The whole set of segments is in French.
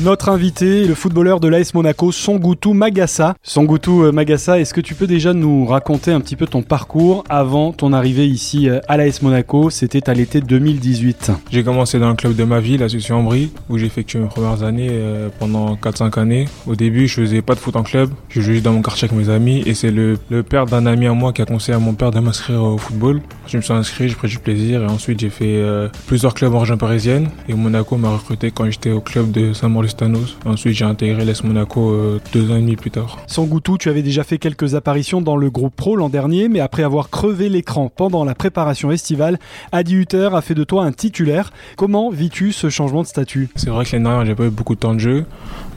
Notre invité, le footballeur de l'AS Monaco, Songutu Magassa. Songutu euh, Magassa, est-ce que tu peux déjà nous raconter un petit peu ton parcours avant ton arrivée ici euh, à l'AS Monaco? C'était à l'été 2018. J'ai commencé dans le club de ma ville, à Sucy Ambry, où j'ai effectué mes premières années euh, pendant 4-5 années. Au début, je faisais pas de foot en club, je jouais juste dans mon quartier avec mes amis et c'est le, père d'un ami à moi qui a conseillé à mon père de m'inscrire au football. Je me suis inscrit, j'ai pris du plaisir et ensuite j'ai fait plusieurs clubs en région parisienne et Monaco m'a recruté quand j'étais au club de Saint-Maurice-Tanos. Ensuite, j'ai intégré l'AS Monaco deux ans et demi plus tard. Songutu, tu avais déjà fait quelques apparitions dans le groupe pro l'an dernier, mais après avoir crevé l'écran pendant la préparation estivale, Adi Hutter a fait de toi un titulaire. Comment vis-tu ce changement de statut? C'est vrai que l'année dernière, j'ai pas eu beaucoup de temps de jeu,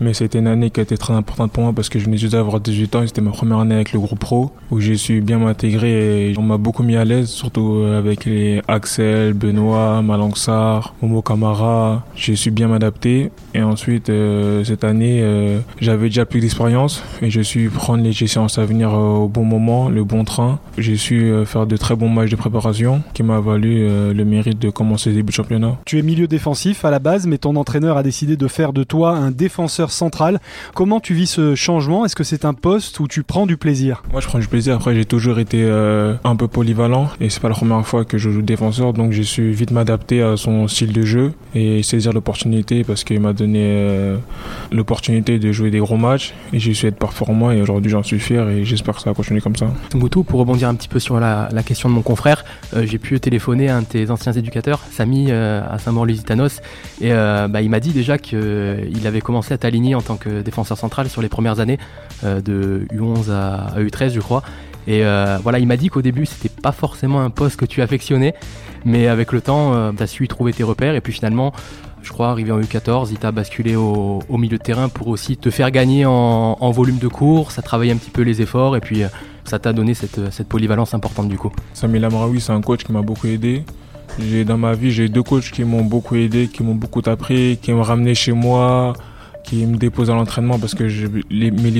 mais c'était une année qui a été très importante pour moi parce que je venais juste d'avoir 18 ans et c'était ma première année avec le groupe pro où j'ai su bien m'intégrer et on m'a beaucoup mis à l'aise, surtout avec les Axel, Benoît, Malangsar, Momo Kamara. J'ai su bien m'adapter et ensuite euh, cette année, euh, j'avais déjà plus d'expérience et je suis prendre les séances à venir euh, au bon moment, le bon train. J'ai su faire de très bons matchs de préparation qui m'a valu le mérite de commencer le début de championnat. Tu es milieu défensif à la base, mais ton entraîneur a décidé de faire de toi un défenseur central. Comment tu vis ce changement? Est-ce que c'est un poste où tu prends du plaisir? Moi, je prends du plaisir. Après, j'ai toujours été un peu polyvalent et c'est pas la première fois que je joue défenseur, donc j'ai su vite m'adapter à son style de jeu et saisir l'opportunité parce qu'il m'a donné euh, l'opportunité de jouer des gros matchs et j'ai su être performant et aujourd'hui j'en suis fier et j'espère que ça va continuer comme ça. Moutou, pour rebondir un petit peu sur la, question de mon confrère, euh, j'ai pu téléphoner à un de tes anciens éducateurs, Samy, euh, à Saint-Maur-Lusitanos, et bah, il m'a dit déjà qu'il avait commencé à t'aligner en tant que défenseur central sur les premières années, de U11 à, à U13 je crois. Et voilà, il m'a dit qu'au début c'était pas forcément un poste que tu affectionnais, mais avec le temps, tu as su y trouver tes repères, et puis finalement, je crois, arrivé en U14, il t'a basculé au, milieu de terrain pour aussi te faire gagner en, volume de course, ça travaillait un petit peu les efforts, et puis euh, ça t'a donné cette, cette, polyvalence importante du coup. Samir Lamraoui, c'est un coach qui m'a beaucoup aidé. Dans ma vie, j'ai deux coachs qui m'ont beaucoup aidé, qui m'ont beaucoup appris, qui m'ont ramené chez moi, qui me dépose à l'entraînement parce que les, mes,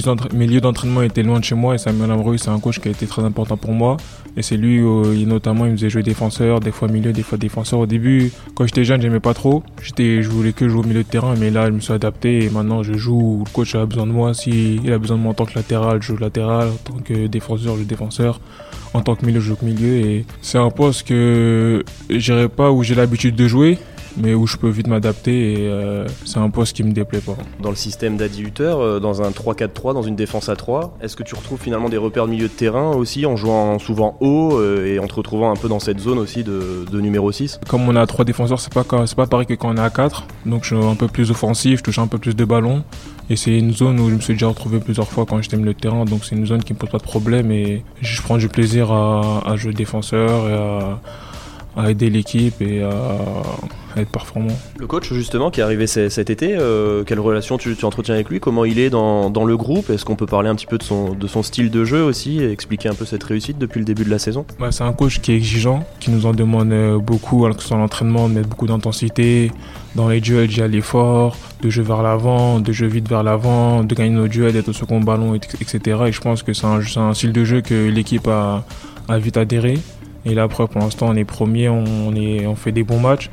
lieux d'entraînement étaient loin de chez moi et Samuel Ambreux c'est un coach qui a été très important pour moi. Et c'est lui euh, il, notamment il me faisait jouer défenseur des fois milieu des fois défenseur. Au début quand j'étais jeune j'aimais pas trop. J'étais je voulais que jouer au milieu de terrain mais là je me suis adapté et maintenant je joue. Le coach a besoin de moi. Si il a besoin de moi en tant que latéral je joue latéral. En tant que défenseur je joue défenseur. En tant que milieu je joue milieu. Et c'est un poste que j'irai pas où j'ai l'habitude de jouer mais où je peux vite m'adapter et euh, c'est un poste qui me déplaît pas. Dans le système d'Adi Hutter, euh, dans un 3-4-3, dans une défense à 3, est-ce que tu retrouves finalement des repères de milieu de terrain aussi en jouant souvent haut euh, et en te retrouvant un peu dans cette zone aussi de, de numéro 6 Comme on a trois défenseurs, c'est pas, c'est pas pareil que quand on est à 4, donc je suis un peu plus offensif, je touche un peu plus de ballons. Et c'est une zone où je me suis déjà retrouvé plusieurs fois quand j'étais milieu de terrain, donc c'est une zone qui me pose pas de problème et je prends du plaisir à, à jouer défenseur et à à aider l'équipe et à, à, être performant. Le coach justement qui est arrivé cet été, euh, quelle relation tu, tu, entretiens avec lui? Comment il est dans, dans le groupe? Est-ce qu'on peut parler un petit peu de son, de son style de jeu aussi et expliquer un peu cette réussite depuis le début de la saison? C'est un coach qui est exigeant, qui nous en demande beaucoup, alors que ce soit l'entraînement, de mettre beaucoup d'intensité, dans les duels d'y aller fort, de jeu vers l'avant, de jeu vite vers l'avant, de gagner nos duels, d'être au second ballon, etc. Et je pense que c'est un, un style de jeu que l'équipe a, a vite adhéré. Et là, après, pour l'instant, on est premier, on, est, on fait des bons matchs.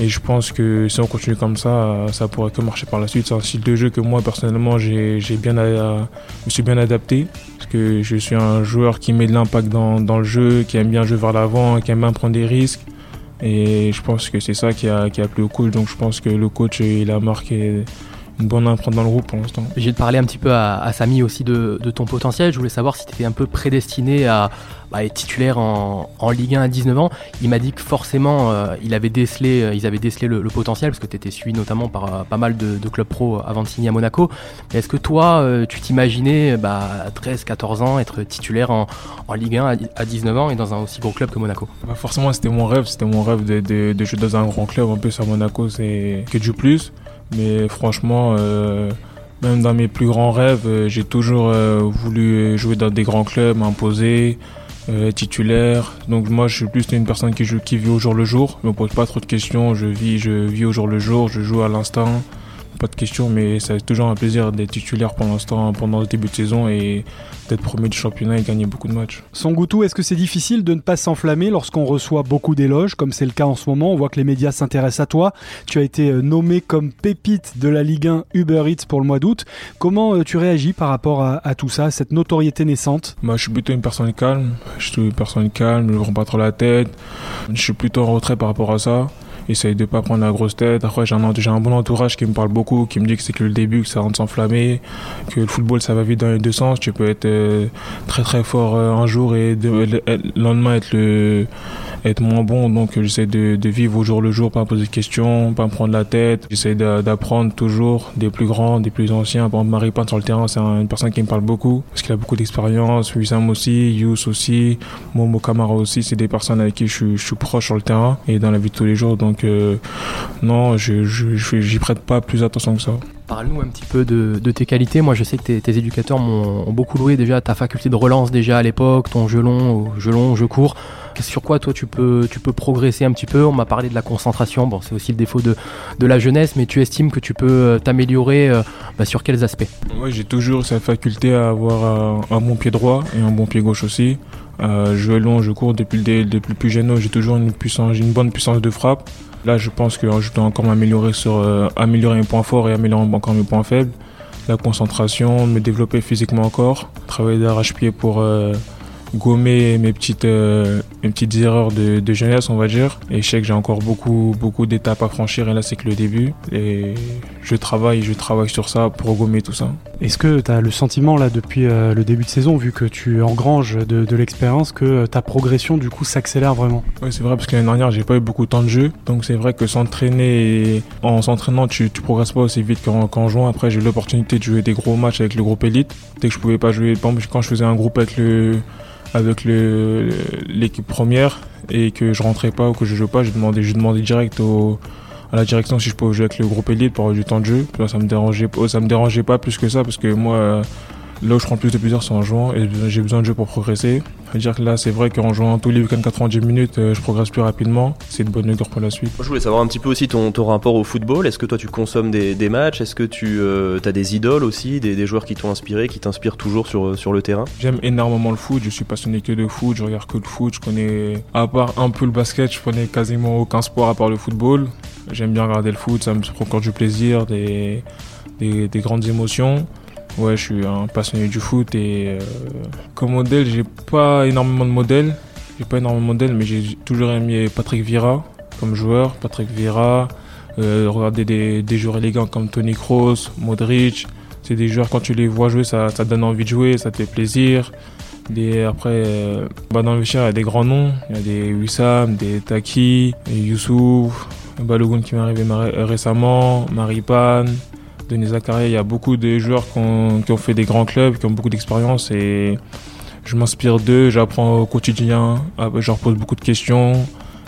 Et je pense que si on continue comme ça, ça pourrait que marcher par la suite. C'est un style de jeu que moi, personnellement, j'ai bien, me suis bien adapté. Parce que je suis un joueur qui met de l'impact dans, le jeu, qui aime bien jouer vers l'avant, qui aime bien prendre des risques. Et je pense que c'est ça qui a, qui a plu au coach. Donc je pense que le coach, il a marqué une bonne empreinte dans le groupe pour l'instant. J'ai parlé un petit peu à, à Samy aussi de, de, ton potentiel. Je voulais savoir si tu étais un peu prédestiné à, bah, être titulaire en, en, Ligue 1 à 19 ans. Il m'a dit que forcément, euh, il avait décelé, euh, ils avaient décelé le, le potentiel parce que tu étais suivi notamment par euh, pas mal de, de, clubs pro avant de signer à Monaco. Est-ce que toi, euh, tu t'imaginais bah, à 13, 14 ans être titulaire en, en Ligue 1 à, à, 19 ans et dans un aussi gros club que Monaco? Bah Forcément, c'était mon rêve. C'était mon rêve de, de, de, jouer dans un grand club. En plus, à Monaco, c'est que du plus. Mais franchement, euh, même dans mes plus grands rêves, euh, j'ai toujours euh, voulu jouer dans des grands clubs, m'imposer, euh, titulaire. Donc moi, je suis plus une personne qui, joue, qui vit au jour le jour. Je me pose pas trop de questions. Je vis, je vis au jour le jour. Je joue à l'instant. Pas de question, mais c'est toujours un plaisir d'être titulaire pour l'instant pendant le début de saison et d'être premier du championnat et gagner beaucoup de matchs. Son Goutou, est-ce que c'est difficile de ne pas s'enflammer lorsqu'on reçoit beaucoup d'éloges, comme c'est le cas en ce moment? On voit que les médias s'intéressent à toi. Tu as été euh, nommé comme pépite de la Ligue 1 Uber Eats pour le mois d'août. Comment euh, tu réagis par rapport à, tout ça, cette notoriété naissante? Moi, je suis plutôt une personne calme. Je suis une personne calme, je ne prends pas trop la tête. Je suis plutôt en retrait par rapport à ça essaye de pas prendre la grosse tête. Après, j'ai un, un, bon entourage qui me parle beaucoup, qui me dit que c'est que le début, que ça rentre s'enflammer, que le football, ça va vite dans les deux sens. Tu peux être euh, très très fort euh, un jour et le lendemain être le être moins bon. Donc j'essaie de, de, vivre au jour le jour, pas poser de questions, pas me prendre la tête. J'essaie d'apprendre toujours des plus grands, des plus anciens. Par exemple, Marie Pan sur le terrain, c'est une personne qui me parle beaucoup parce qu'il a beaucoup d'expérience. Wissam aussi, Yous aussi, Momo Kamara aussi. C'est des personnes avec qui je suis, je suis, proche sur le terrain et dans la vie de tous les jours. Donc euh, non, je j'y prête pas plus attention que ça. Parle-nous un petit peu de, tes qualités. Moi, je sais que tes, éducateurs m'ont beaucoup loué déjà ta faculté de relance déjà à l'époque, ton jeu long, jeu long, jeu court sur quoi toi tu peux, tu peux progresser un petit peu? On m'a parlé de la concentration, bon c'est aussi le défaut de, la jeunesse, mais tu estimes que tu peux euh, t'améliorer euh, bah, sur quels aspects? Oui, j'ai toujours cette faculté à avoir un, bon pied droit et un bon pied gauche aussi. Euh, je long, je cours depuis le, depuis plus jeune j'ai toujours une, puissance, une bonne puissance de frappe. Là, je pense que je dois encore m'améliorer sur améliorer mes points forts et améliorer encore mes points faibles. La concentration, me développer physiquement encore, travailler d'arrache-pied pour gommer mes petites, euh, mes petites erreurs de, de, jeunesse, on va dire. Et je sais que j'ai encore beaucoup, beaucoup d'étapes à franchir et là, c'est que le début. Et je travaille, je travaille sur ça pour gommer tout ça. Est-ce que tu as le sentiment, là, depuis euh, le début de saison, vu que tu engranges de, de l'expérience, que euh, ta progression, du coup, s'accélère vraiment? Oui, c'est vrai, parce que l'année dernière, j'ai pas eu beaucoup de temps de jeu. Donc, c'est vrai que s'entraîner, en s'entraînant, tu, tu progresses pas aussi vite qu'en jouant. Après, j'ai eu l'opportunité de jouer des gros matchs avec le groupe élite. Dès que je pouvais pas jouer, quand je faisais un groupe avec le avec l'équipe première et que je rentrais pas ou que je jouais pas, j'ai demandé, j'ai demandé direct au, à la direction si je pouvais jouer avec le groupe élite pour avoir du temps de jeu. ça me dérangeait, ça me dérangeait pas plus que ça parce que moi, Là où je prends plus de plaisir, c'est en jouant et j'ai besoin de jeu pour progresser. dire que là, c'est vrai qu'en jouant tous les week-ends 90 minutes, euh, je progresse plus rapidement. C'est une bonne augure pour la suite. je voulais savoir un petit peu aussi ton, ton rapport au football. Est-ce que toi, tu consommes des, des matchs? Est-ce que tu euh, as des idoles aussi, des, des joueurs qui t'ont inspiré, qui t'inspirent toujours sur, sur le terrain? J'aime énormément le foot. Je suis passionné que de foot. Je regarde que le foot. Je connais, à part un peu le basket, je connais quasiment aucun sport à part le football. J'aime bien regarder le foot. Ça me procure du plaisir, des, des, des grandes émotions. Ouais, je suis un passionné du foot et euh, comme modèle, j'ai pas énormément de modèles. J'ai pas énormément de modèles, mais j'ai toujours aimé Patrick Vieira comme joueur. Patrick Vieira, euh, regarder des, des, joueurs élégants comme Tony Kroos, Modric. C'est des joueurs, quand tu les vois jouer, ça, ça donne envie de jouer, ça te fait plaisir. Des, après, bah dans le vestiaire, il y a des grands noms. Il y a des Wissam, des Taki, Youssouf, Balogun qui m'est arrivé récemment, Maripane. Denis Zakaria, il y a beaucoup de joueurs qui ont, fait des grands clubs, qui ont beaucoup d'expérience et je m'inspire d'eux, j'apprends au quotidien, je leur pose beaucoup de questions,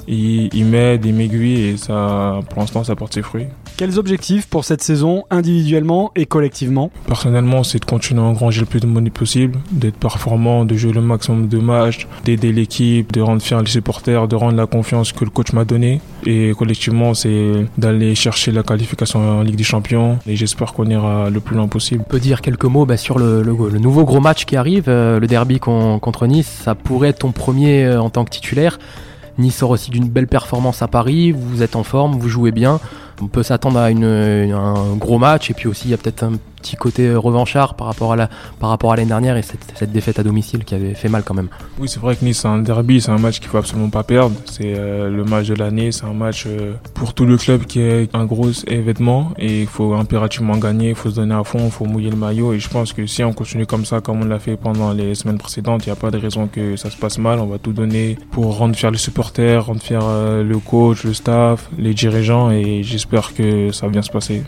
ils, ils m'aident, ils m'aiguillent et ça, pour l'instant, ça porte ses fruits. Quels objectifs pour cette saison, individuellement et collectivement? Personnellement, c'est de continuer à engranger le plus de money possible, d'être performant, de jouer le maximum de matchs, d'aider l'équipe, de rendre fiers les supporters, de rendre la confiance que le coach m'a donnée. Et collectivement, c'est d'aller chercher la qualification en Ligue des Champions. Et j'espère qu'on ira le plus loin possible. On peut dire quelques mots bah, sur le, nouveau gros match qui arrive, euh, le derby contre Nice. Ça pourrait être ton premier euh, en tant que titulaire. Nice sort aussi d'une belle performance à Paris. Vous êtes en forme, vous jouez bien on peut s'attendre à un gros match et puis aussi il y a peut-être un petit côté revanchard par rapport à la par rapport à l'année dernière et cette, cette, défaite à domicile qui avait fait mal quand même. Oui, c'est vrai que Nice c'est un derby, c'est un match qu'il faut absolument pas perdre. C'est euh, le match de l'année, c'est un match euh, pour tout le club qui est un gros événement et il faut impérativement gagner, il faut se donner à fond, il faut mouiller le maillot et je pense que si on continue comme ça comme on l'a fait pendant les semaines précédentes, il n'y a pas de raison que ça se passe mal. On va tout donner pour rendre fier les supporters, rendre fier euh, le coach, le staff, les dirigeants et j'espère que ça va bien se passer.